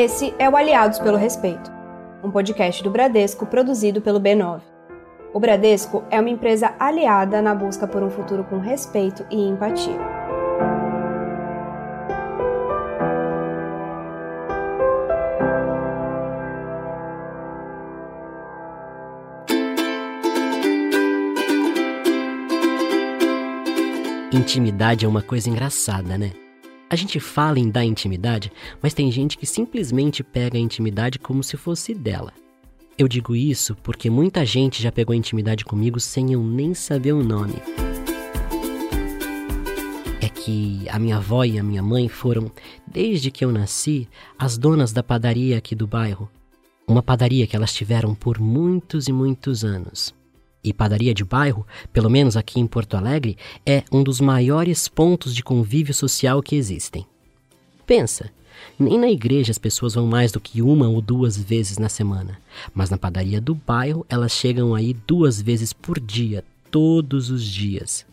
Esse é o Aliados pelo Respeito, um podcast do Bradesco produzido pelo B9. O Bradesco é uma empresa aliada na busca por um futuro com respeito e empatia. Intimidade é uma coisa engraçada, né? A gente fala em dar intimidade, mas tem gente que simplesmente pega a intimidade como se fosse dela. Eu digo isso porque muita gente já pegou intimidade comigo sem eu nem saber o nome. É que a minha avó e a minha mãe foram, desde que eu nasci, as donas da padaria aqui do bairro. Uma padaria que elas tiveram por muitos e muitos anos. E padaria de bairro, pelo menos aqui em Porto Alegre, é um dos maiores pontos de convívio social que existem. Pensa, nem na igreja as pessoas vão mais do que uma ou duas vezes na semana, mas na padaria do bairro elas chegam aí duas vezes por dia, todos os dias.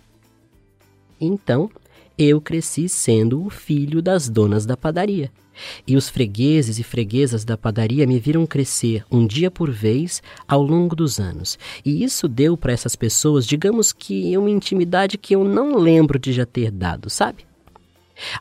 Então, eu cresci sendo o filho das donas da padaria. E os fregueses e freguesas da padaria me viram crescer um dia por vez ao longo dos anos. E isso deu para essas pessoas, digamos que uma intimidade que eu não lembro de já ter dado, sabe?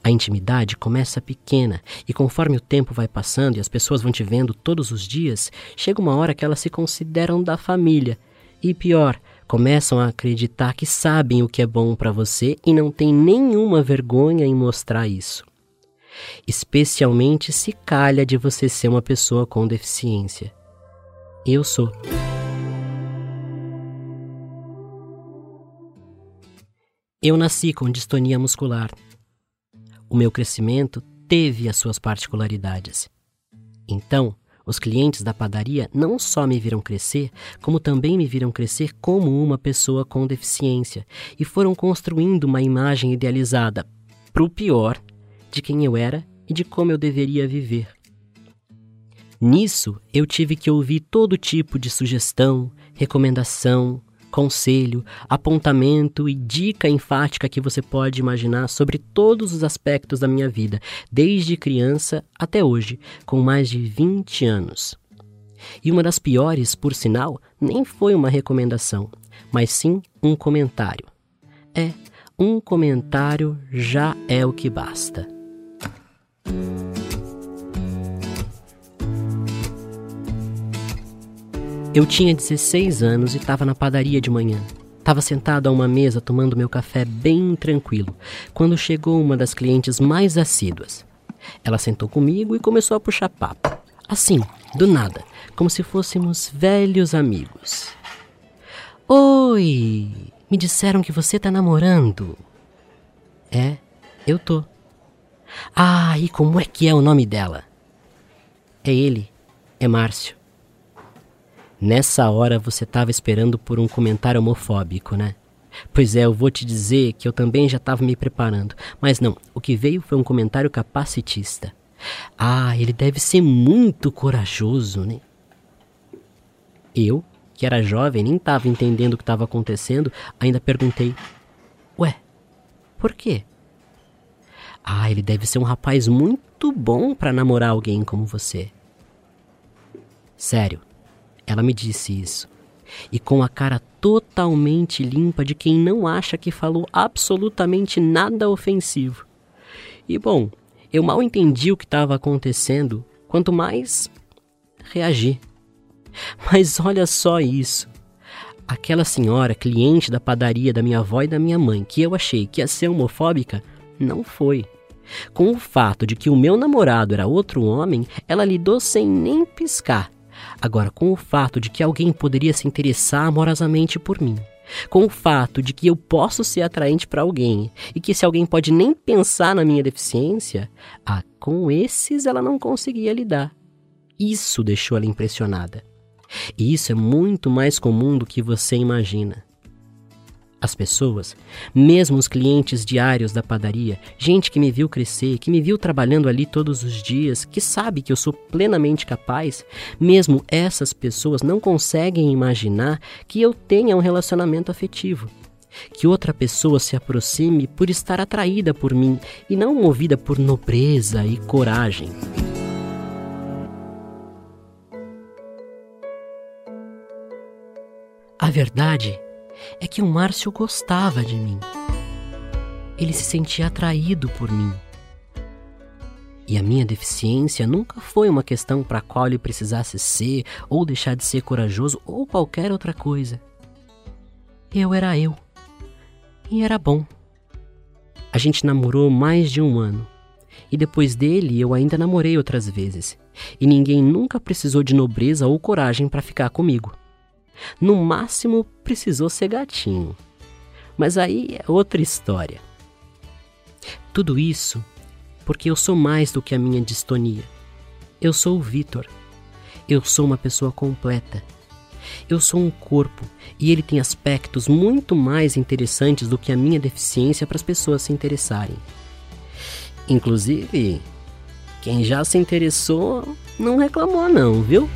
A intimidade começa pequena e conforme o tempo vai passando e as pessoas vão te vendo todos os dias, chega uma hora que elas se consideram da família. E pior, começam a acreditar que sabem o que é bom para você e não tem nenhuma vergonha em mostrar isso especialmente se calha de você ser uma pessoa com deficiência. Eu sou. Eu nasci com distonia muscular. O meu crescimento teve as suas particularidades. Então, os clientes da padaria não só me viram crescer, como também me viram crescer como uma pessoa com deficiência e foram construindo uma imagem idealizada, pro pior, de quem eu era e de como eu deveria viver. Nisso, eu tive que ouvir todo tipo de sugestão, recomendação, conselho, apontamento e dica enfática que você pode imaginar sobre todos os aspectos da minha vida, desde criança até hoje, com mais de 20 anos. E uma das piores, por sinal, nem foi uma recomendação, mas sim um comentário. É, um comentário já é o que basta. Eu tinha 16 anos e estava na padaria de manhã. Estava sentado a uma mesa tomando meu café bem tranquilo, quando chegou uma das clientes mais assíduas. Ela sentou comigo e começou a puxar papo. Assim, do nada, como se fôssemos velhos amigos. Oi, me disseram que você tá namorando. É, eu tô. Ah, e como é que é o nome dela? É ele, é Márcio. Nessa hora você estava esperando por um comentário homofóbico, né? Pois é, eu vou te dizer que eu também já estava me preparando. Mas não, o que veio foi um comentário capacitista. Ah, ele deve ser muito corajoso, né? Eu, que era jovem, nem estava entendendo o que estava acontecendo, ainda perguntei: Ué, por quê? Ah, ele deve ser um rapaz muito bom para namorar alguém como você. Sério, ela me disse isso. E com a cara totalmente limpa de quem não acha que falou absolutamente nada ofensivo. E bom, eu mal entendi o que estava acontecendo, quanto mais reagi. Mas olha só isso. Aquela senhora, cliente da padaria da minha avó e da minha mãe, que eu achei que ia ser homofóbica, não foi. Com o fato de que o meu namorado era outro homem, ela lidou sem nem piscar. Agora, com o fato de que alguém poderia se interessar amorosamente por mim, com o fato de que eu posso ser atraente para alguém e que esse alguém pode nem pensar na minha deficiência, ah, com esses ela não conseguia lidar. Isso deixou ela impressionada. E isso é muito mais comum do que você imagina. As pessoas, mesmo os clientes diários da padaria, gente que me viu crescer, que me viu trabalhando ali todos os dias, que sabe que eu sou plenamente capaz, mesmo essas pessoas não conseguem imaginar que eu tenha um relacionamento afetivo, que outra pessoa se aproxime por estar atraída por mim e não movida por nobreza e coragem. A verdade é que o Márcio gostava de mim. Ele se sentia atraído por mim. E a minha deficiência nunca foi uma questão para a qual ele precisasse ser ou deixar de ser corajoso ou qualquer outra coisa. Eu era eu. E era bom. A gente namorou mais de um ano. E depois dele eu ainda namorei outras vezes. E ninguém nunca precisou de nobreza ou coragem para ficar comigo. No máximo precisou ser gatinho. Mas aí é outra história. Tudo isso porque eu sou mais do que a minha distonia. Eu sou o Vitor. Eu sou uma pessoa completa. Eu sou um corpo e ele tem aspectos muito mais interessantes do que a minha deficiência para as pessoas se interessarem. Inclusive, quem já se interessou não reclamou não, viu?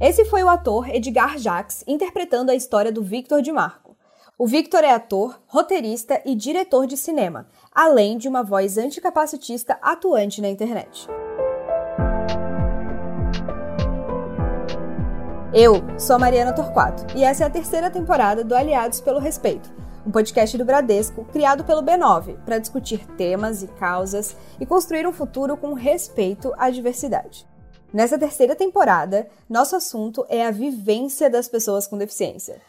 Esse foi o ator Edgar Jacques interpretando a história do Victor de Marco. O Victor é ator, roteirista e diretor de cinema, além de uma voz anticapacitista atuante na internet. Eu sou a Mariana Torquato e essa é a terceira temporada do Aliados pelo Respeito, um podcast do Bradesco criado pelo B9 para discutir temas e causas e construir um futuro com respeito à diversidade. Nessa terceira temporada, nosso assunto é a vivência das pessoas com deficiência.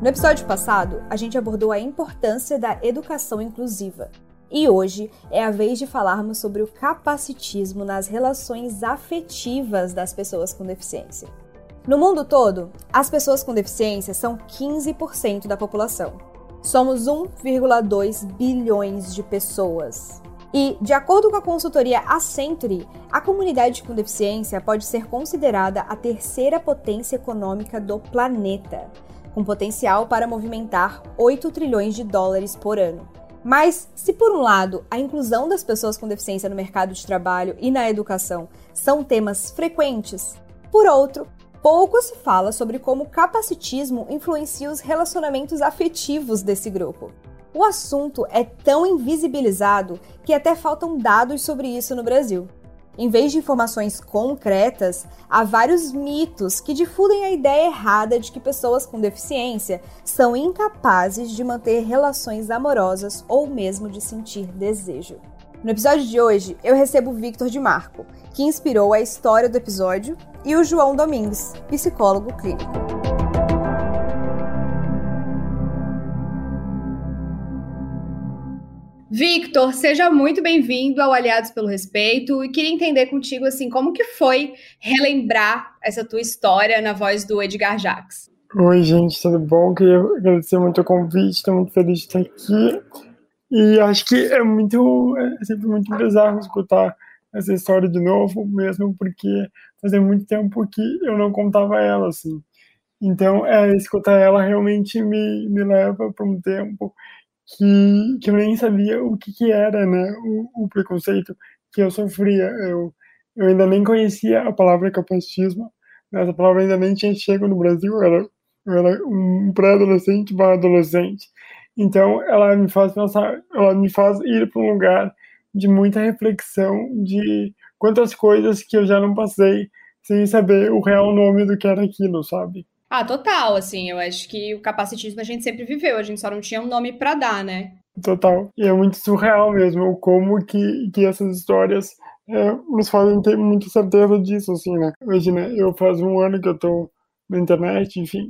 No episódio passado, a gente abordou a importância da educação inclusiva. E hoje é a vez de falarmos sobre o capacitismo nas relações afetivas das pessoas com deficiência. No mundo todo, as pessoas com deficiência são 15% da população. Somos 1,2 bilhões de pessoas. E, de acordo com a consultoria Accenture, a comunidade com deficiência pode ser considerada a terceira potência econômica do planeta, com potencial para movimentar 8 trilhões de dólares por ano. Mas, se por um lado a inclusão das pessoas com deficiência no mercado de trabalho e na educação são temas frequentes, por outro, Pouco se fala sobre como o capacitismo influencia os relacionamentos afetivos desse grupo. O assunto é tão invisibilizado que até faltam dados sobre isso no Brasil. Em vez de informações concretas, há vários mitos que difundem a ideia errada de que pessoas com deficiência são incapazes de manter relações amorosas ou mesmo de sentir desejo. No episódio de hoje, eu recebo o Victor de Marco, que inspirou a história do episódio, e o João Domingues, psicólogo clínico. Victor, seja muito bem-vindo ao Aliados pelo Respeito e queria entender contigo assim como que foi relembrar essa tua história na voz do Edgar Jacques. Oi, gente, tudo bom? Queria agradecer muito o convite, estou muito feliz de estar aqui. E acho que é muito, é sempre muito bizarro escutar essa história de novo, mesmo porque fazia muito tempo que eu não contava ela, assim. Então, é, escutar ela realmente me, me leva para um tempo que, que eu nem sabia o que, que era, né, o, o preconceito que eu sofria. Eu, eu ainda nem conhecia a palavra capacitismo, né, essa palavra ainda nem tinha chegado no Brasil, eu era, eu era um pré-adolescente barra adolescente. Então, ela me faz pensar, ela me faz ir para um lugar de muita reflexão de quantas coisas que eu já não passei sem saber o real nome do que era aquilo, sabe? Ah, total, assim, eu acho que o capacitismo a gente sempre viveu, a gente só não tinha um nome para dar, né? Total. E é muito surreal mesmo como que, que essas histórias é, nos fazem ter muita certeza disso, assim, né? Imagina, eu faz um ano que eu tô na internet, enfim,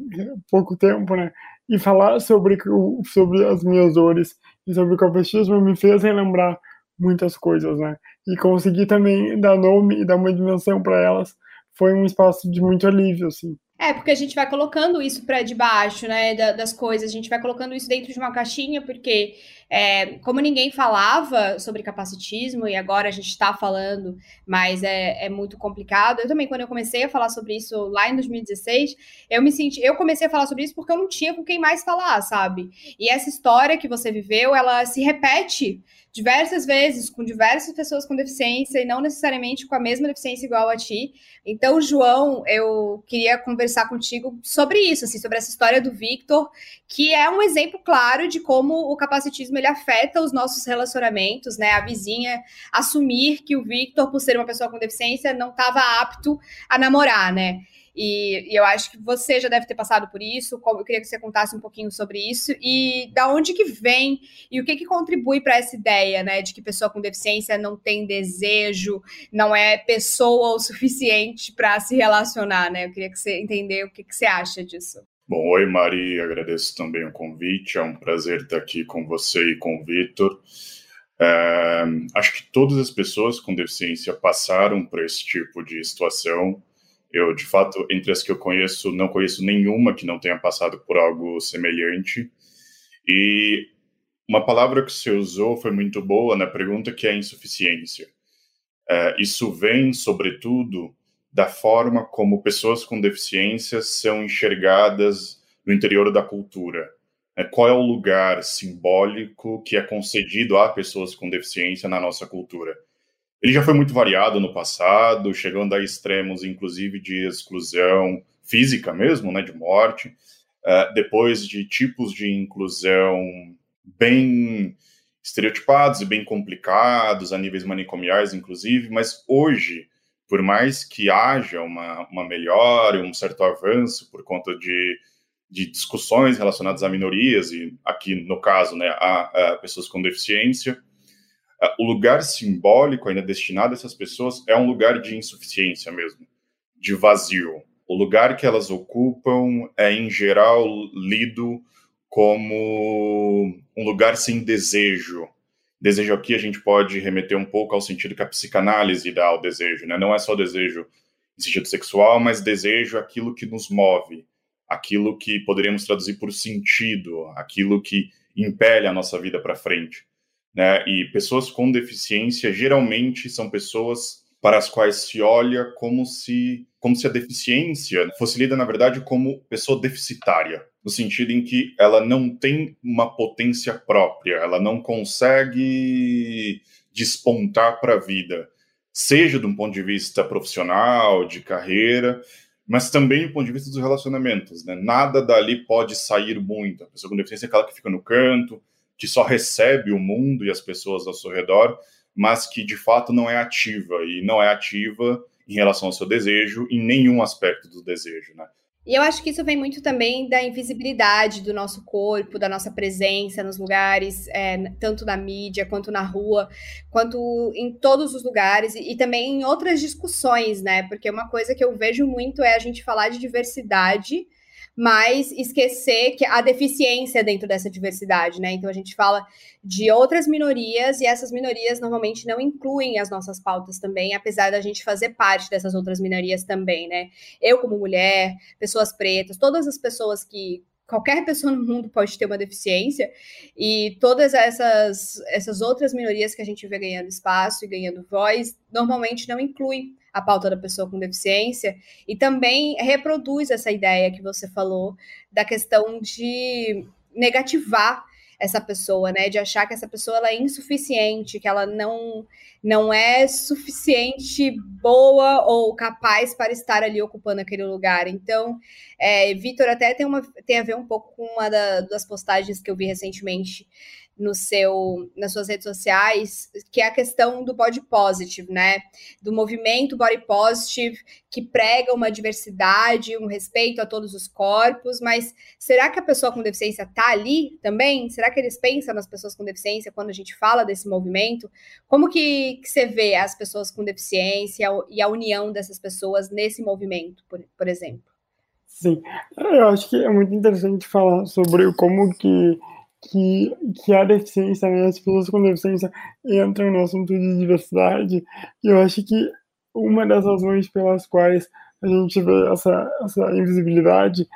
pouco tempo, né? E falar sobre, sobre as minhas dores e sobre o capacitismo me fez relembrar muitas coisas, né? E conseguir também dar nome e dar uma dimensão para elas foi um espaço de muito alívio, assim. É, porque a gente vai colocando isso para debaixo, né, das coisas, a gente vai colocando isso dentro de uma caixinha, porque é, como ninguém falava sobre capacitismo, e agora a gente está falando, mas é, é, muito complicado. Eu também, quando eu comecei a falar sobre isso lá em 2016, eu me senti. Eu comecei a falar sobre isso porque eu não tinha com quem mais falar, sabe? E essa história que você viveu, ela se repete diversas vezes com diversas pessoas com deficiência e não necessariamente com a mesma deficiência igual a ti. Então, João, eu queria conversar contigo sobre isso, assim, sobre essa história do Victor, que é um exemplo claro de como o capacitismo ele afeta os nossos relacionamentos, né? A vizinha assumir que o Victor, por ser uma pessoa com deficiência, não estava apto a namorar, né? E, e, eu acho que você já deve ter passado por isso. Eu queria que você contasse um pouquinho sobre isso e da onde que vem e o que que contribui para essa ideia, né, de que pessoa com deficiência não tem desejo, não é pessoa o suficiente para se relacionar, né? Eu queria que você entender o que que você acha disso. Bom, oi Mari, agradeço também o convite. É um prazer estar aqui com você e com o Vitor. É, acho que todas as pessoas com deficiência passaram por esse tipo de situação eu, de fato, entre as que eu conheço, não conheço nenhuma que não tenha passado por algo semelhante. E uma palavra que você usou foi muito boa na pergunta, que é insuficiência. É, isso vem, sobretudo, da forma como pessoas com deficiência são enxergadas no interior da cultura. É, qual é o lugar simbólico que é concedido a pessoas com deficiência na nossa cultura? Ele já foi muito variado no passado, chegando a extremos, inclusive, de exclusão física mesmo, né, de morte, uh, depois de tipos de inclusão bem estereotipados e bem complicados, a níveis manicomiais, inclusive, mas hoje, por mais que haja uma, uma melhora, um certo avanço por conta de, de discussões relacionadas a minorias, e aqui, no caso, né, a, a pessoas com deficiência, é, o lugar simbólico ainda destinado a essas pessoas é um lugar de insuficiência mesmo, de vazio. O lugar que elas ocupam é, em geral, lido como um lugar sem desejo. Desejo aqui a gente pode remeter um pouco ao sentido que a psicanálise dá ao desejo, né? Não é só desejo em sentido sexual, mas desejo aquilo que nos move, aquilo que poderíamos traduzir por sentido, aquilo que impele a nossa vida para frente. Né? E pessoas com deficiência geralmente são pessoas para as quais se olha como se como se a deficiência fosse lida na verdade como pessoa deficitária, no sentido em que ela não tem uma potência própria, ela não consegue despontar para a vida, seja de um ponto de vista profissional, de carreira, mas também do ponto de vista dos relacionamentos, né? Nada dali pode sair muito. A pessoa com deficiência é aquela que fica no canto, que só recebe o mundo e as pessoas ao seu redor, mas que de fato não é ativa e não é ativa em relação ao seu desejo em nenhum aspecto do desejo, né? E eu acho que isso vem muito também da invisibilidade do nosso corpo, da nossa presença nos lugares, é, tanto na mídia, quanto na rua, quanto em todos os lugares, e, e, também em outras discussões, né? Porque uma coisa que eu vejo muito é a gente falar de diversidade, mas esquecer que a deficiência dentro dessa diversidade, né? Então a gente fala de outras minorias e essas minorias normalmente não incluem as nossas pautas também, apesar da gente fazer parte dessas outras minorias também, né? Eu como mulher, pessoas pretas, todas as pessoas que qualquer pessoa no mundo pode ter uma deficiência e todas essas essas outras minorias que a gente vê ganhando espaço e ganhando voz normalmente não incluem a pauta da pessoa com deficiência e também reproduz essa ideia que você falou da questão de negativar essa pessoa, né, de achar que essa pessoa ela é insuficiente, que ela não não é suficiente boa ou capaz para estar ali ocupando aquele lugar. Então, é, Vitor até tem uma tem a ver um pouco com uma da, das postagens que eu vi recentemente no seu, nas suas redes sociais, que é a questão do body positive, né? Do movimento body positive que prega uma diversidade, um respeito a todos os corpos, mas será que a pessoa com deficiência está ali também? Será que eles pensam nas pessoas com deficiência quando a gente fala desse movimento? Como que, que você vê as pessoas com deficiência e a união dessas pessoas nesse movimento, por, por exemplo? Sim, eu acho que é muito interessante falar sobre como que que, que a deficiência, né, as pessoas com deficiência entram no assunto de diversidade, e eu acho que uma das razões pelas quais a gente vê essa, essa invisibilidade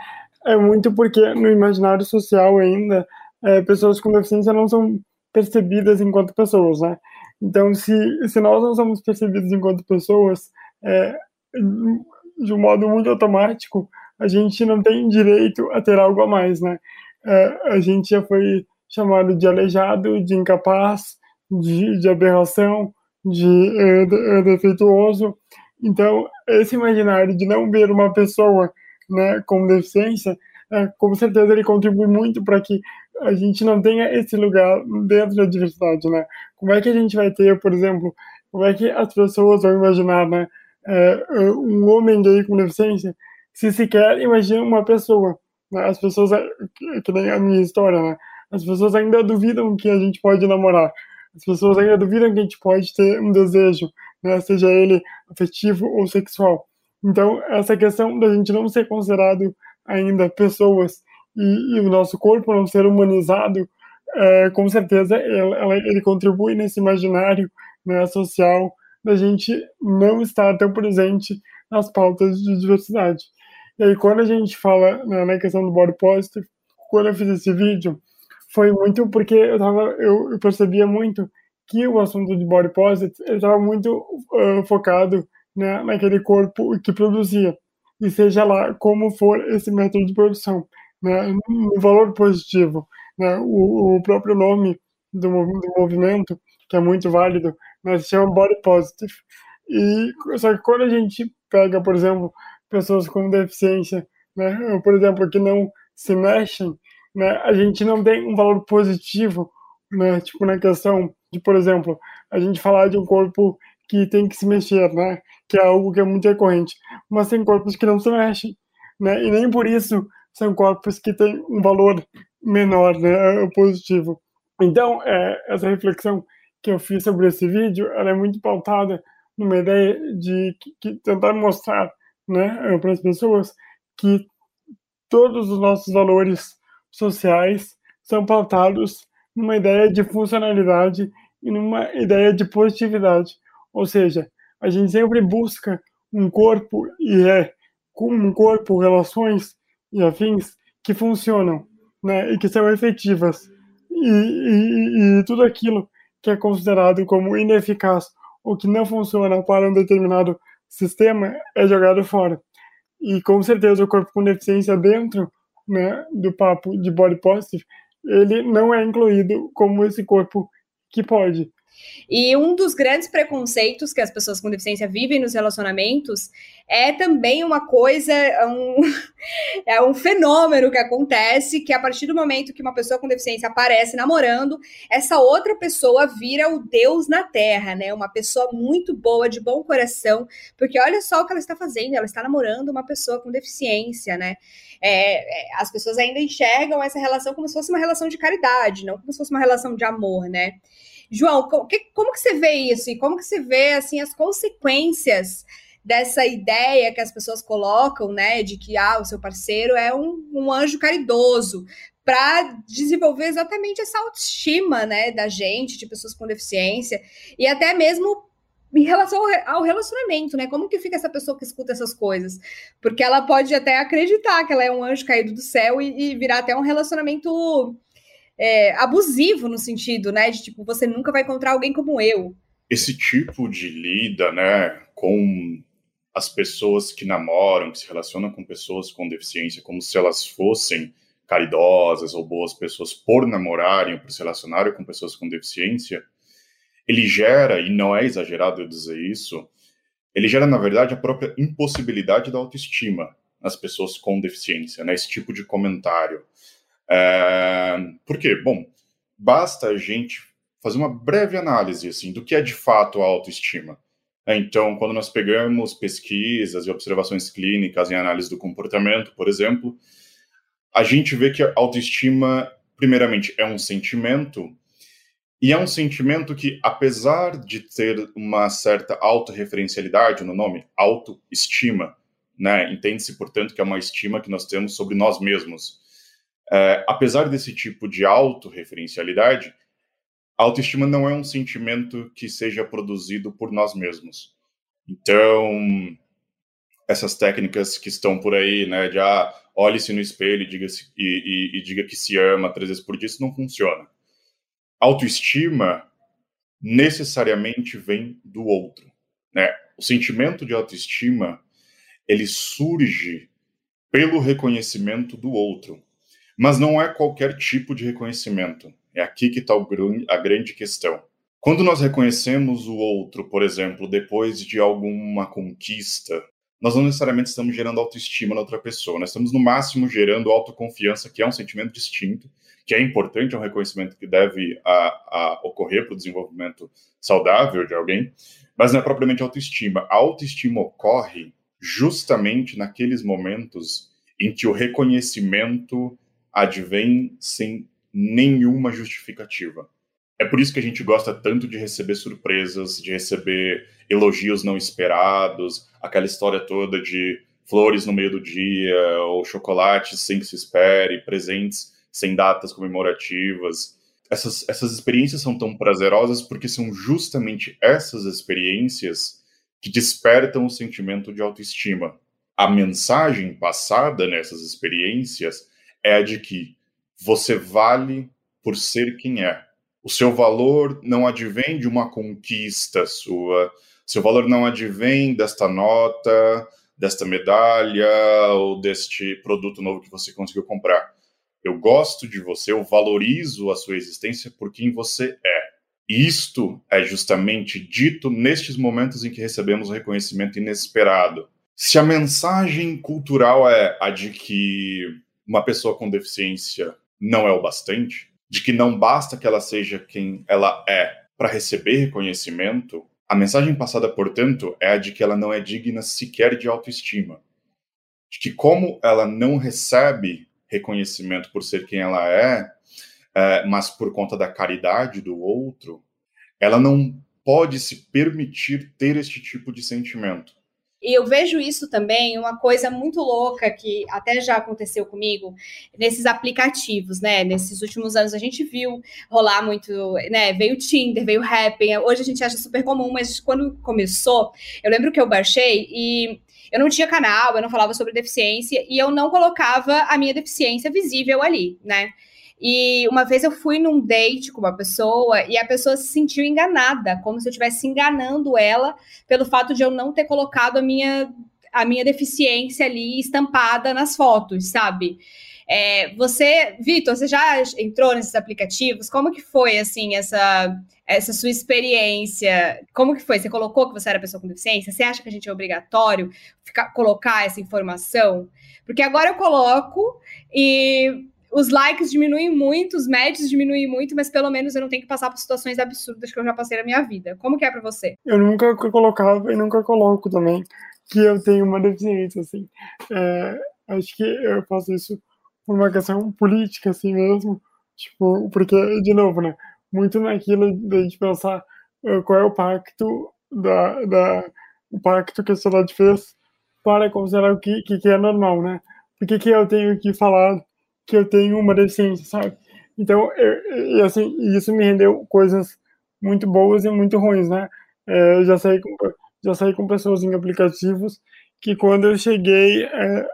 é muito porque no imaginário social ainda, é, pessoas com deficiência não são percebidas enquanto pessoas, né? Então, se, se nós não somos percebidos enquanto pessoas, é, de um modo muito automático, a gente não tem direito a ter algo a mais, né? É, a gente já foi chamado de aleijado, de incapaz, de, de aberração, de, é, de é, defeituoso. Então, esse imaginário de não ver uma pessoa né, com deficiência, é, com certeza ele contribui muito para que a gente não tenha esse lugar dentro da diversidade, né? Como é que a gente vai ter, por exemplo, como é que as pessoas vão imaginar, né, é, um homem gay com deficiência, se sequer imagina uma pessoa, né? As pessoas, que nem a minha história, né? As pessoas ainda duvidam que a gente pode namorar. As pessoas ainda duvidam que a gente pode ter um desejo, né? Seja ele afetivo ou sexual. Então, essa questão da gente não ser considerado ainda pessoas e, e o nosso corpo não ser humanizado, é, com certeza ele, ele, contribui nesse imaginário né, social da gente não estar tão presente nas pautas de diversidade. E aí, quando a gente fala né, na questão do body positive, quando eu fiz esse vídeo, foi muito porque eu, tava, eu, eu percebia muito que o assunto de body positive estava muito uh, focado né, naquele corpo que produzia, e seja lá como for esse método de produção né, um valor positivo. Né, o, o próprio nome do, do movimento, que é muito válido, né, se chama Body Positive. E, só que quando a gente pega, por exemplo, pessoas com deficiência, né, por exemplo, que não se mexem, né, a gente não tem um valor positivo, né, tipo na questão de, por exemplo, a gente falar de um corpo que tem que se mexer, né, que é algo que é muito recorrente, mas tem corpos que não se mexem, né, e nem por isso são corpos que têm um valor menor, né, positivo. Então, é, essa reflexão que eu fiz sobre esse vídeo, ela é muito pautada numa ideia de que, que tentar mostrar, né, para as pessoas que todos os nossos valores sociais são pautados numa ideia de funcionalidade e numa ideia de positividade. Ou seja, a gente sempre busca um corpo e é com um corpo, relações e afins que funcionam né, e que são efetivas. E, e, e tudo aquilo que é considerado como ineficaz ou que não funciona para um determinado sistema é jogado fora. E com certeza o corpo com deficiência dentro né, do papo de body positive, ele não é incluído como esse corpo que pode. E um dos grandes preconceitos que as pessoas com deficiência vivem nos relacionamentos é também uma coisa, é um, é um fenômeno que acontece que a partir do momento que uma pessoa com deficiência aparece namorando, essa outra pessoa vira o Deus na Terra, né? Uma pessoa muito boa, de bom coração, porque olha só o que ela está fazendo, ela está namorando uma pessoa com deficiência, né? É, é as pessoas ainda enxergam essa relação como se fosse uma relação de caridade, não como se fosse uma relação de amor, né? João, como que, você vê isso? E como que você vê assim as consequências dessa ideia que as pessoas colocam, né, de que ah, o seu parceiro é um, um anjo caridoso, para desenvolver exatamente essa autoestima, né, da gente, de pessoas com deficiência, e até mesmo em relação ao relacionamento, né? Como que fica essa pessoa que escuta essas coisas? Porque ela pode até acreditar que ela é um anjo caído do céu e, e virar até um relacionamento é, abusivo no sentido, né? De tipo, você nunca vai encontrar alguém como eu. Esse tipo de lida, né, com as pessoas que namoram, que se relacionam com pessoas com deficiência, como se elas fossem caridosas ou boas pessoas por namorarem ou por se relacionarem com pessoas com deficiência, ele gera, e não é exagerado eu dizer isso, ele gera, na verdade, a própria impossibilidade da autoestima nas pessoas com deficiência, né? Esse tipo de comentário. É, por quê? Bom, basta a gente fazer uma breve análise assim, do que é de fato a autoestima. É, então, quando nós pegamos pesquisas e observações clínicas em análise do comportamento, por exemplo, a gente vê que a autoestima, primeiramente, é um sentimento, e é um sentimento que, apesar de ter uma certa autorreferencialidade no nome, autoestima, né, entende-se, portanto, que é uma estima que nós temos sobre nós mesmos. É, apesar desse tipo de autorreferencialidade, a autoestima não é um sentimento que seja produzido por nós mesmos. Então, essas técnicas que estão por aí, né, de ah, olhe-se no espelho e diga, e, e, e diga que se ama três vezes por dia, isso não funciona. autoestima necessariamente vem do outro, né? O sentimento de autoestima ele surge pelo reconhecimento do outro, mas não é qualquer tipo de reconhecimento. É aqui que está a grande questão. Quando nós reconhecemos o outro, por exemplo, depois de alguma conquista, nós não necessariamente estamos gerando autoestima na outra pessoa, nós estamos no máximo gerando autoconfiança, que é um sentimento distinto, que é importante, é um reconhecimento que deve a, a ocorrer para o desenvolvimento saudável de alguém, mas não é propriamente autoestima. A autoestima ocorre justamente naqueles momentos em que o reconhecimento advém sem nenhuma justificativa. É por isso que a gente gosta tanto de receber surpresas, de receber elogios não esperados, aquela história toda de flores no meio do dia, ou chocolates sem que se espere, presentes sem datas comemorativas. Essas, essas experiências são tão prazerosas porque são justamente essas experiências que despertam o sentimento de autoestima. A mensagem passada nessas experiências é a de que você vale por ser quem é. O seu valor não advém de uma conquista sua, seu valor não advém desta nota, desta medalha ou deste produto novo que você conseguiu comprar. Eu gosto de você, eu valorizo a sua existência por quem você é. Isto é justamente dito nestes momentos em que recebemos o reconhecimento inesperado. Se a mensagem cultural é a de que uma pessoa com deficiência não é o bastante, de que não basta que ela seja quem ela é para receber reconhecimento, a mensagem passada, portanto, é a de que ela não é digna sequer de autoestima. De que, como ela não recebe reconhecimento por ser quem ela é, é, mas por conta da caridade do outro, ela não pode se permitir ter este tipo de sentimento. E eu vejo isso também, uma coisa muito louca que até já aconteceu comigo nesses aplicativos, né? Nesses últimos anos a gente viu rolar muito, né? Veio o Tinder, veio o Happn, hoje a gente acha super comum, mas quando começou, eu lembro que eu baixei e eu não tinha canal, eu não falava sobre deficiência e eu não colocava a minha deficiência visível ali, né? E uma vez eu fui num date com uma pessoa e a pessoa se sentiu enganada, como se eu estivesse enganando ela pelo fato de eu não ter colocado a minha, a minha deficiência ali estampada nas fotos, sabe? É, você, Vitor, você já entrou nesses aplicativos? Como que foi, assim, essa, essa sua experiência? Como que foi? Você colocou que você era pessoa com deficiência? Você acha que a gente é obrigatório ficar, colocar essa informação? Porque agora eu coloco e os likes diminuem muito, os médios diminuem muito, mas pelo menos eu não tenho que passar por situações absurdas que eu já passei na minha vida. Como que é para você? Eu nunca colocava e nunca coloco também que eu tenho uma deficiência, assim. É, acho que eu faço isso por uma questão política, assim mesmo. Tipo, porque, de novo, né? Muito naquilo de gente pensar uh, qual é o pacto da, da, o pacto que a sociedade fez para considerar o que, que, que é normal, né? Por que, que eu tenho que falar que eu tenho uma deficiência, sabe? Então, eu, e assim, isso me rendeu coisas muito boas e muito ruins, né? É, eu já saí com, já saí com pessoas em aplicativos que quando eu cheguei, é,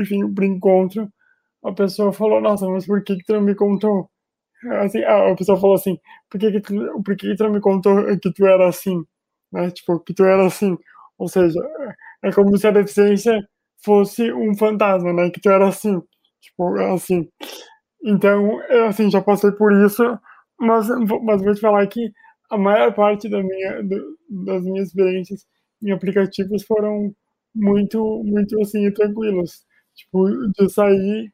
enfim, para encontro, a pessoa falou, nossa, mas por que, que tu não me contou? Assim, a pessoa falou assim, por que, que, tu, por que, que tu não me contou que tu era assim? Né? Tipo, que tu era assim. Ou seja, é como se a deficiência fosse um fantasma, né? Que tu era assim. Tipo, assim. Então, assim, já passei por isso, mas, mas vou te falar que a maior parte da minha, do, das minhas experiências em aplicativos foram muito, muito, assim, tranquilos. Tipo, de sair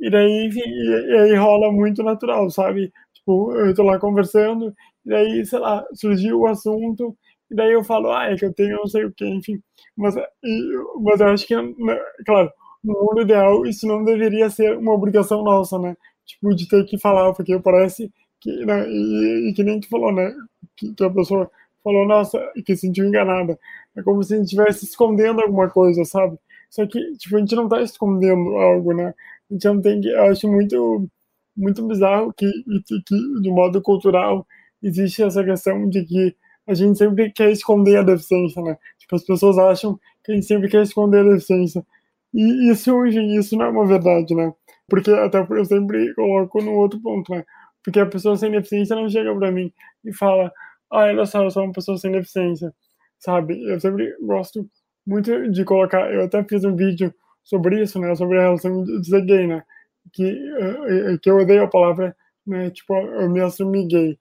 e daí, enfim, e, e aí rola muito natural, sabe? Tipo, eu tô lá conversando, e daí, sei lá, surgiu o assunto, e daí eu falo, ah, é que eu tenho não sei o que, enfim. Mas, e, mas eu acho que, né, claro, no mundo ideal, isso não deveria ser uma obrigação nossa, né? Tipo, de ter que falar, porque parece que, né, e, e que nem tu falou, né? Que, que, a pessoa falou, nossa, que se sentiu enganada. É como se a gente estivesse escondendo alguma coisa, sabe? Só que, tipo, a gente não tá escondendo algo, né? A gente não tem que. Eu acho muito, muito bizarro que, que, de modo cultural, existe essa questão de que a gente sempre quer esconder a deficiência, né? Tipo, as pessoas acham que a gente sempre quer esconder a deficiência. E isso, isso não é uma verdade, né? Porque até eu sempre coloco no outro ponto, né? porque a pessoa sem deficiência não chega para mim e fala, ah, olha só, eu sou uma pessoa sem deficiência, sabe? Eu sempre gosto muito de colocar, eu até fiz um vídeo sobre isso, né, sobre a relação de ser gay, né, que, uh, que eu odeio a palavra, né, tipo, eu me assumi gay.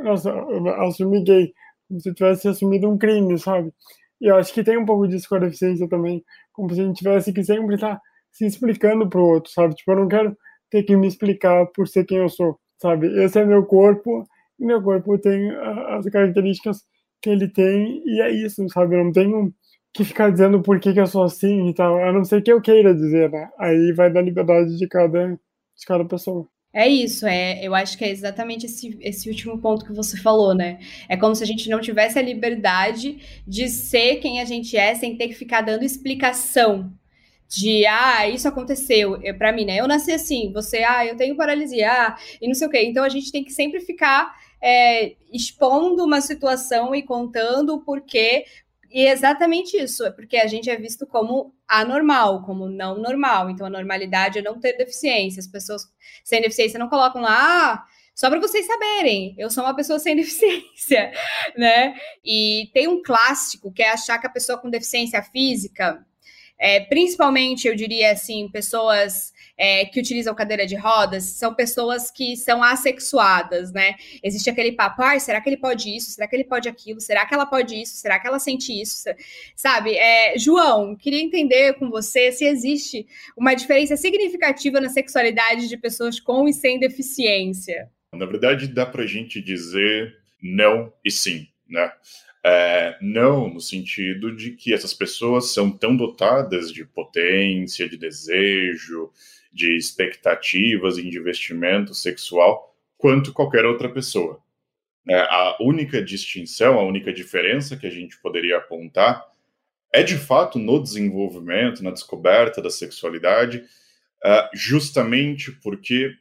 Nossa, eu assumi gay, como se tivesse assumido um crime, sabe? E eu acho que tem um pouco disso com a deficiência também, como se a gente tivesse que sempre estar tá se explicando pro outro, sabe? Tipo, eu não quero ter que me explicar por ser quem eu sou, sabe? Esse é meu corpo e meu corpo tem as características que ele tem e é isso, sabe? Eu não tenho que ficar dizendo por que, que eu sou assim e tal, a não ser que eu queira dizer, né? Aí vai da liberdade de cada, de cada pessoa. É isso, é, eu acho que é exatamente esse, esse último ponto que você falou, né? É como se a gente não tivesse a liberdade de ser quem a gente é sem ter que ficar dando explicação de ah, isso aconteceu para mim, né? Eu nasci assim, você, ah, eu tenho paralisia, ah, e não sei o quê. Então a gente tem que sempre ficar é, expondo uma situação e contando o porquê. E é exatamente isso, é porque a gente é visto como anormal, como não normal. Então a normalidade é não ter deficiência. As pessoas sem deficiência não colocam lá, ah, só para vocês saberem, eu sou uma pessoa sem deficiência, né? E tem um clássico que é achar que a pessoa com deficiência física é, principalmente, eu diria assim, pessoas é, que utilizam cadeira de rodas são pessoas que são assexuadas, né? Existe aquele papo, ah, será que ele pode isso? Será que ele pode aquilo? Será que ela pode isso? Será que ela sente isso? Sabe? É, João, queria entender com você se existe uma diferença significativa na sexualidade de pessoas com e sem deficiência. Na verdade, dá para gente dizer não e sim, né? É, não no sentido de que essas pessoas são tão dotadas de potência, de desejo, de expectativas e de investimento sexual quanto qualquer outra pessoa. É, a única distinção, a única diferença que a gente poderia apontar é de fato no desenvolvimento, na descoberta da sexualidade, uh, justamente porque,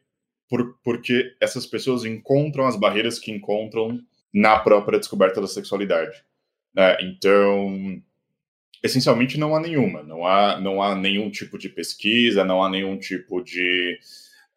por, porque essas pessoas encontram as barreiras que encontram na própria descoberta da sexualidade. Né? Então, essencialmente não há nenhuma, não há, não há nenhum tipo de pesquisa, não há nenhum tipo de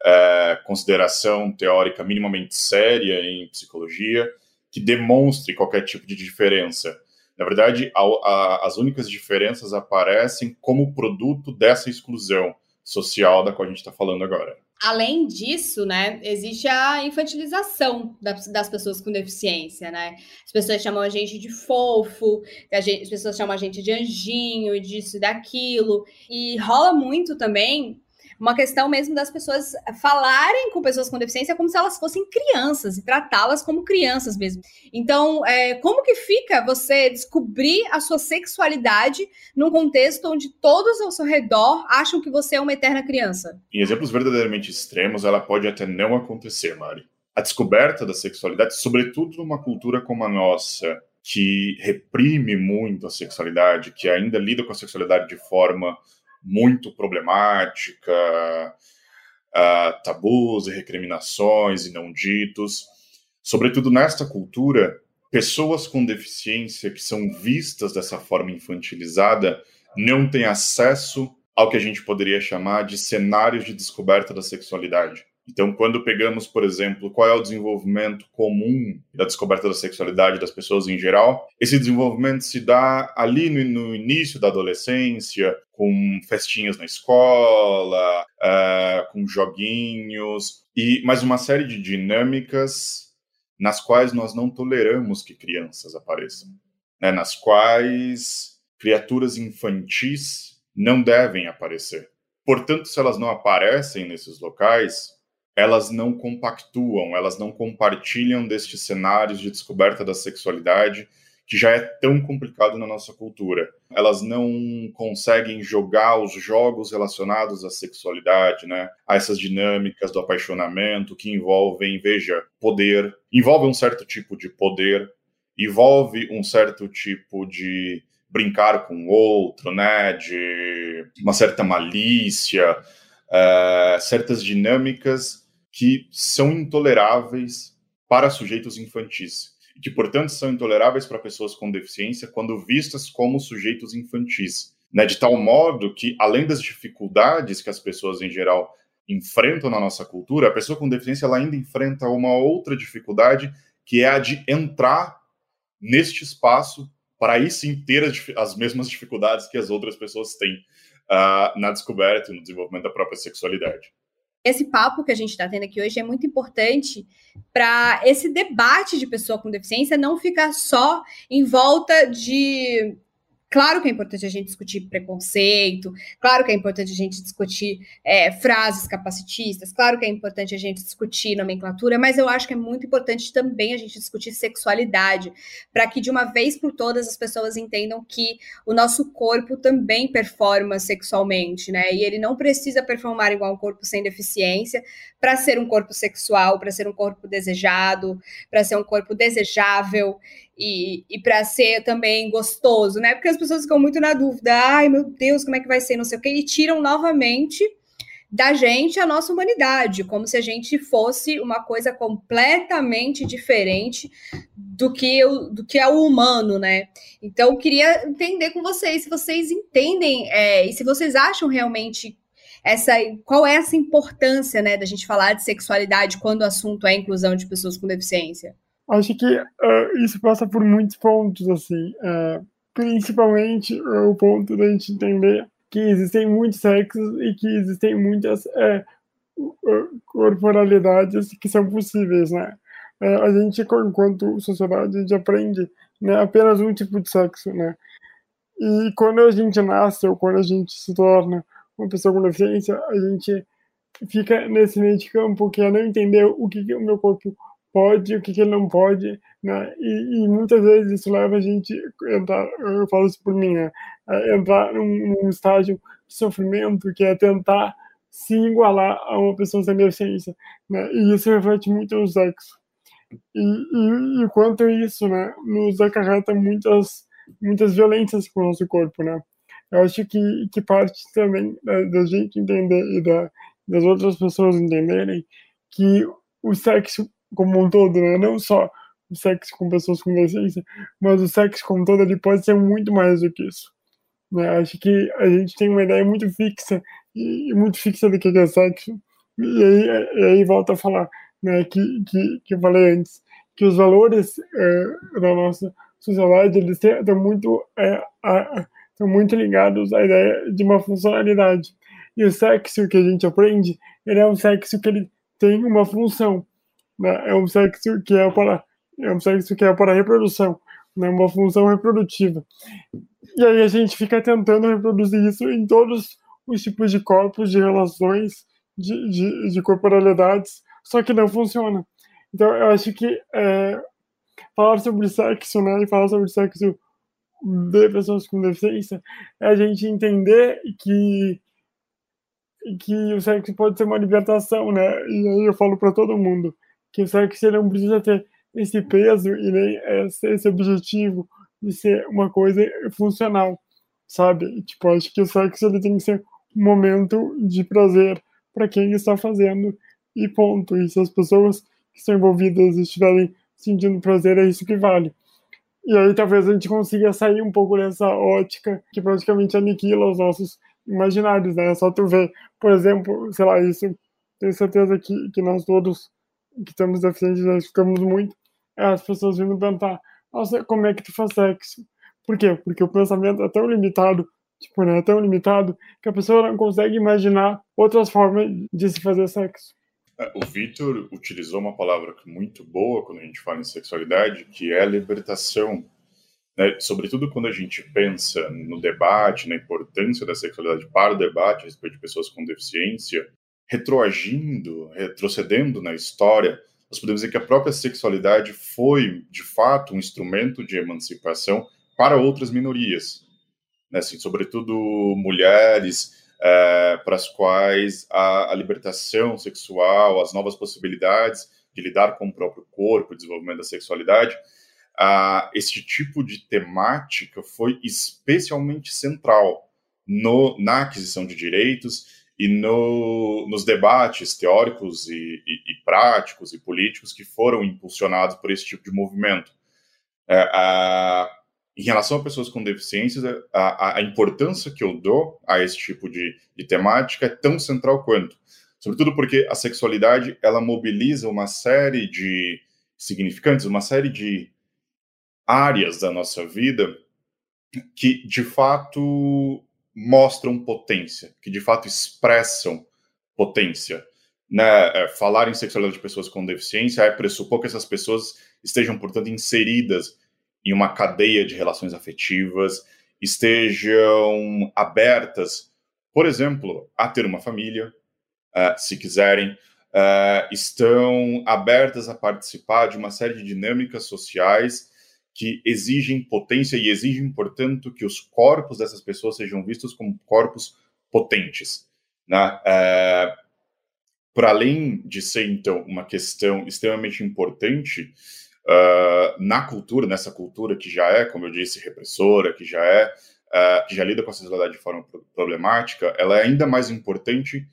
é, consideração teórica minimamente séria em psicologia que demonstre qualquer tipo de diferença. Na verdade, a, a, as únicas diferenças aparecem como produto dessa exclusão social da qual a gente está falando agora. Além disso, né, existe a infantilização das, pessoas com deficiência, né? As pessoas chamam a gente de fofo, gente, as pessoas chamam a gente de anjinho, disso e daquilo. E rola muito também uma questão mesmo das pessoas falarem com pessoas com deficiência como se elas fossem crianças e tratá-las como crianças mesmo. Então, é, como que fica você descobrir a sua sexualidade num contexto onde todos ao seu redor acham que você é uma eterna criança? Em exemplos verdadeiramente extremos, ela pode até não acontecer, Mari. A descoberta da sexualidade, sobretudo numa cultura como a nossa, que reprime muito a sexualidade, que ainda lida com a sexualidade de forma muito problemática, uh, tabus e recriminações e não ditos. Sobretudo nesta cultura, pessoas com deficiência que são vistas dessa forma infantilizada não têm acesso ao que a gente poderia chamar de cenários de descoberta da sexualidade. Então, quando pegamos, por exemplo, qual é o desenvolvimento comum da descoberta da sexualidade das pessoas em geral, esse desenvolvimento se dá ali no, no início da adolescência, com festinhas na escola, uh, com joguinhos, e mais uma série de dinâmicas nas quais nós não toleramos que crianças apareçam, né? nas quais criaturas infantis não devem aparecer. Portanto, se elas não aparecem nesses locais, elas não compactuam, elas não compartilham destes cenários de descoberta da sexualidade que já é tão complicado na nossa cultura. Elas não conseguem jogar os jogos relacionados à sexualidade, né? A essas dinâmicas do apaixonamento que envolvem, veja, poder, envolve um certo tipo de poder, envolve um certo tipo de brincar com o outro, né? De uma certa malícia, uh, certas dinâmicas que são intoleráveis para sujeitos infantis e que, portanto, são intoleráveis para pessoas com deficiência quando vistas como sujeitos infantis. Né, de tal modo que, além das dificuldades que as pessoas em geral enfrentam na nossa cultura, a pessoa com deficiência ela ainda enfrenta uma outra dificuldade, que é a de entrar neste espaço para aí sim ter as, as mesmas dificuldades que as outras pessoas têm uh, na descoberta e no desenvolvimento da própria sexualidade. Esse papo que a gente está tendo aqui hoje é muito importante para esse debate de pessoa com deficiência não ficar só em volta de Claro que é importante a gente discutir preconceito, claro que é importante a gente discutir é, frases capacitistas, claro que é importante a gente discutir nomenclatura, mas eu acho que é muito importante também a gente discutir sexualidade, para que de uma vez por todas as pessoas entendam que o nosso corpo também performa sexualmente, né? E ele não precisa performar igual um corpo sem deficiência para ser um corpo sexual, para ser um corpo desejado, para ser um corpo desejável e, e para ser também gostoso, né? Porque as pessoas ficam muito na dúvida, ai meu Deus, como é que vai ser, não sei o quê, e tiram novamente da gente a nossa humanidade, como se a gente fosse uma coisa completamente diferente do que, do que é o humano, né? Então, queria entender com vocês se vocês entendem é, e se vocês acham realmente essa qual é essa importância, né, da gente falar de sexualidade quando o assunto é inclusão de pessoas com deficiência. Acho que uh, isso passa por muitos pontos, assim. Uh, principalmente uh, o ponto da gente entender que existem muitos sexos e que existem muitas corporalidades que são possíveis, né? a gente, enquanto sociedade, a gente aprende né, apenas um tipo de sexo, né? E quando a gente nasce ou quando a gente se torna uma pessoa com deficiência, a gente fica nesse meio de campo que é não entender o que, que o meu corpo pode, o que, que ele não pode, né? E, e, muitas vezes isso leva a gente a entrar, eu falo isso por mim, né? A entrar num, num, estágio de sofrimento que é tentar se igualar a uma pessoa sem deficiência, né? E isso reflete muito no sexo. E, e, e quanto isso, né, nos acarreta muitas muitas violências com o nosso corpo, né? Eu acho que, que parte também da, da gente entender e da, das outras pessoas entenderem que o sexo como um todo, né? Não só o sexo com pessoas com deficiência, mas o sexo como um todo ele pode ser muito mais do que isso. Né? Acho que a gente tem uma ideia muito fixa e muito fixa do que é sexo. E aí, e aí volta a falar, né? Que, que, que eu falei antes, que os valores é, da nossa sociedade eles estão muito é, estão muito ligados à ideia de uma funcionalidade. E o sexo que a gente aprende, ele é um sexo que ele tem uma função né, é um sexo que é para é um sexo que é para reprodução, né, uma função reprodutiva. E aí a gente fica tentando reproduzir isso em todos os tipos de corpos, de relações, de, de, de corporalidades, só que não funciona. Então eu acho que é, falar sobre sexo, né, e falar sobre sexo de pessoas com deficiência, é a gente entender que que o sexo pode ser uma libertação, né? E aí eu falo para todo mundo que o sexo não precisa ter esse peso e nem esse objetivo de ser uma coisa funcional, sabe? Tipo, acho que o sexo ele tem que ser um momento de prazer para quem está fazendo e ponto. E se as pessoas que estão envolvidas estiverem sentindo prazer, é isso que vale. E aí talvez a gente consiga sair um pouco dessa ótica que praticamente aniquila os nossos imaginários, né? É só tu ver, por exemplo, sei lá, isso, tenho certeza que, que nós todos que temos deficientes, nós ficamos muito, é as pessoas vindo perguntar, nossa, como é que tu faz sexo? Por quê? Porque o pensamento é tão limitado, tipo, né, é tão limitado, que a pessoa não consegue imaginar outras formas de se fazer sexo. É, o Vitor utilizou uma palavra muito boa quando a gente fala em sexualidade, que é libertação. Né? Sobretudo quando a gente pensa no debate, na importância da sexualidade para o debate a respeito de pessoas com deficiência, retroagindo, retrocedendo na história, nós podemos dizer que a própria sexualidade foi, de fato, um instrumento de emancipação para outras minorias, né? assim, sobretudo mulheres, é, para as quais a, a, libertação sexual, as novas possibilidades de lidar com o próprio corpo, o desenvolvimento da sexualidade, a, esse tipo de temática foi especialmente central no, na aquisição de direitos e no, nos debates teóricos e, e, e, práticos e políticos que foram impulsionados por esse tipo de movimento. É, a, em relação a pessoas com deficiências, a, a, importância que eu dou a esse tipo de, de temática é tão central quanto. Sobretudo porque a sexualidade ela mobiliza uma série de significantes, uma série de áreas da nossa vida que de fato mostram potência, que de fato expressam potência. Né? É, falar em sexualidade de pessoas com deficiência é pressupor que essas pessoas estejam, portanto, inseridas em uma cadeia de relações afetivas, estejam abertas, por exemplo, a ter uma família, uh, se quiserem, uh, estão abertas a participar de uma série de dinâmicas sociais que exigem potência e exigem, portanto, que os corpos dessas pessoas sejam vistos como corpos potentes. Né? É, para além de ser, então, uma questão extremamente importante uh, na cultura, nessa cultura que já é, como eu disse, repressora, que já é, uh, que já lida com a sexualidade de forma problemática, ela é ainda mais importante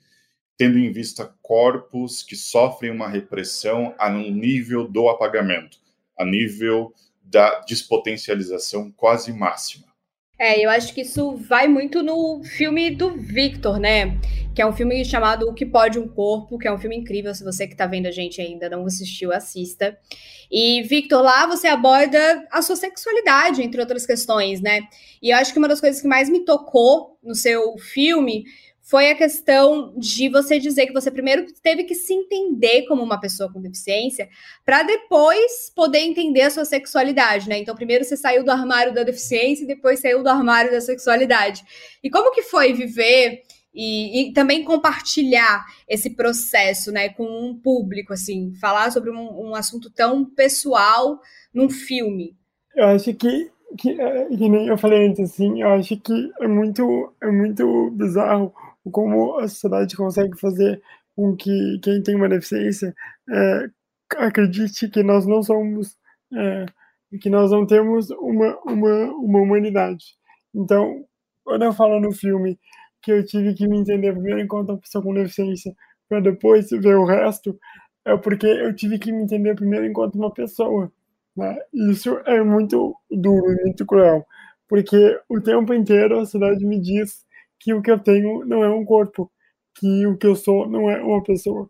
tendo em vista corpos que sofrem uma repressão a um nível do apagamento, a nível da despotencialização quase máxima. É, eu acho que isso vai muito no filme do Victor, né? Que é um filme chamado O que Pode um Corpo, que é um filme incrível. Se você que está vendo a gente ainda não assistiu, assista. E, Victor, lá você aborda a sua sexualidade, entre outras questões, né? E eu acho que uma das coisas que mais me tocou no seu filme foi a questão de você dizer que você primeiro teve que se entender como uma pessoa com deficiência para depois poder entender a sua sexualidade, né? Então, primeiro você saiu do armário da deficiência e depois saiu do armário da sexualidade. E como que foi viver e, e também compartilhar esse processo, né, com um público, assim, falar sobre um, um assunto tão pessoal num filme? Eu acho que que, é, que nem eu falei antes, assim, eu acho que é muito, é muito bizarro como a sociedade consegue fazer com que quem tem uma deficiência é, acredite que nós não somos, é, que nós não temos uma, uma, uma humanidade. Então, quando eu falo no filme que eu tive que me entender primeiro enquanto uma pessoa com deficiência, para depois ver o resto, é porque eu tive que me entender primeiro enquanto uma pessoa. Né? Isso é muito duro, muito cruel, porque o tempo inteiro a sociedade me diz que o que eu tenho não é um corpo, que o que eu sou não é uma pessoa,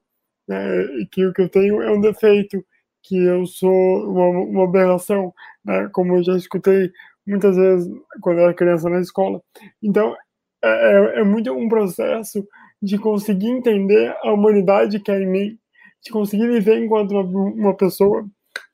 né? que o que eu tenho é um defeito, que eu sou uma, uma aberração, né? como eu já escutei muitas vezes quando eu era criança na escola. Então, é, é, é muito um processo de conseguir entender a humanidade que é em mim, de conseguir me ver enquanto uma, uma pessoa,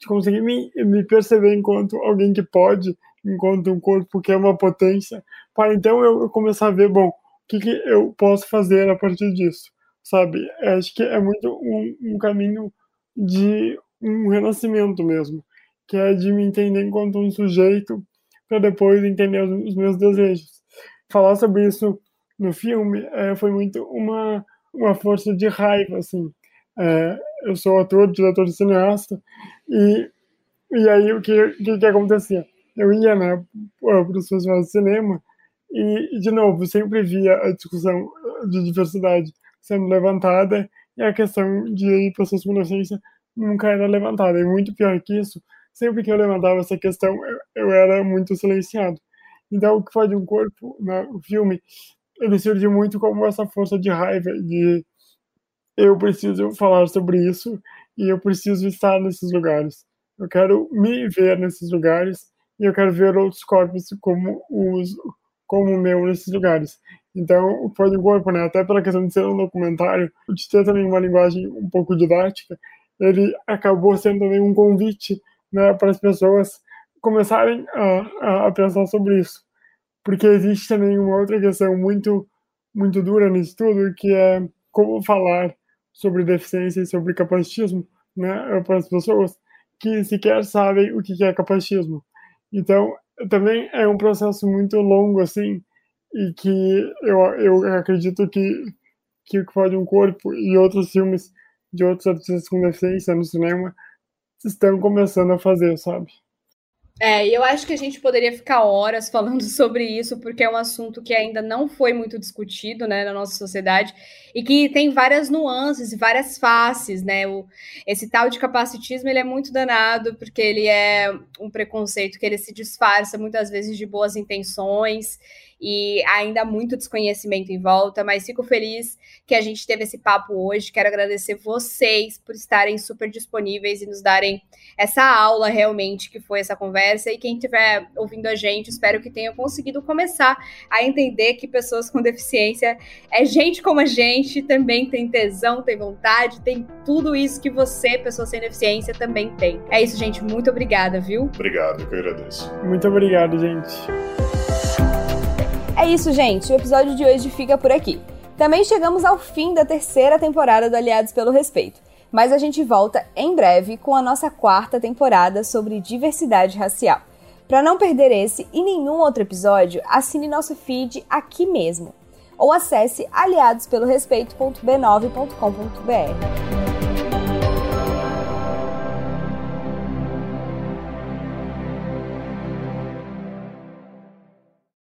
de conseguir me, me perceber enquanto alguém que pode enquanto um corpo que é uma potência, para então eu começar a ver, bom, o que, que eu posso fazer a partir disso, sabe? Acho que é muito um, um caminho de um renascimento mesmo, que é de me entender enquanto um sujeito para depois entender os, meus desejos. Falar sobre isso no filme é, foi muito uma, uma força de raiva, assim. É, eu sou ator, diretor de cineasta, e, e aí o que, que, que acontecia? Eu ia né, para os festivais de cinema e, de novo, sempre via a discussão de diversidade sendo levantada e a questão de pessoas com deficiência nunca era levantada. E muito pior que isso, sempre que eu levantava essa questão, eu, eu era muito silenciado. Então, o que faz de um corpo, né, o filme, ele surge muito como essa força de raiva, de eu preciso falar sobre isso e eu preciso estar nesses lugares. Eu quero me ver nesses lugares e eu quero ver outros corpos como os como o meu nesses lugares. Então, o Pode Corpo, né, até pela questão de ser um documentário, de ter também uma linguagem um pouco didática, ele acabou sendo também um convite né, para as pessoas começarem a, a pensar sobre isso. Porque existe também uma outra questão muito, muito dura nisso tudo, que é como falar sobre deficiência e sobre capacitismo né, para as pessoas que sequer sabem o que é capacitismo. Então, também é um processo muito longo, assim, e que eu, eu acredito que, que o que pode um corpo e outros filmes de outros artistas com deficiência no cinema estão começando a fazer, sabe? É, eu acho que a gente poderia ficar horas falando sobre isso, porque é um assunto que ainda não foi muito discutido né, na nossa sociedade e que tem várias nuances e várias faces, né? O, esse tal de capacitismo ele é muito danado, porque ele é um preconceito que ele se disfarça muitas vezes de boas intenções e ainda há muito desconhecimento em volta, mas fico feliz que a gente teve esse papo hoje. Quero agradecer vocês por estarem super disponíveis e nos darem essa aula realmente que foi essa conversa. E quem estiver ouvindo a gente, espero que tenha conseguido começar a entender que pessoas com deficiência é gente como a gente, também tem tesão, tem vontade, tem tudo isso que você, pessoa sem deficiência, também tem. É isso, gente. Muito obrigada, viu? Obrigado, que eu agradeço. Muito obrigado, gente. É isso, gente. O episódio de hoje fica por aqui. Também chegamos ao fim da terceira temporada do Aliados pelo Respeito, mas a gente volta em breve com a nossa quarta temporada sobre diversidade racial. Para não perder esse e nenhum outro episódio, assine nosso feed aqui mesmo ou acesse aliadospelorespeito.b9.com.br.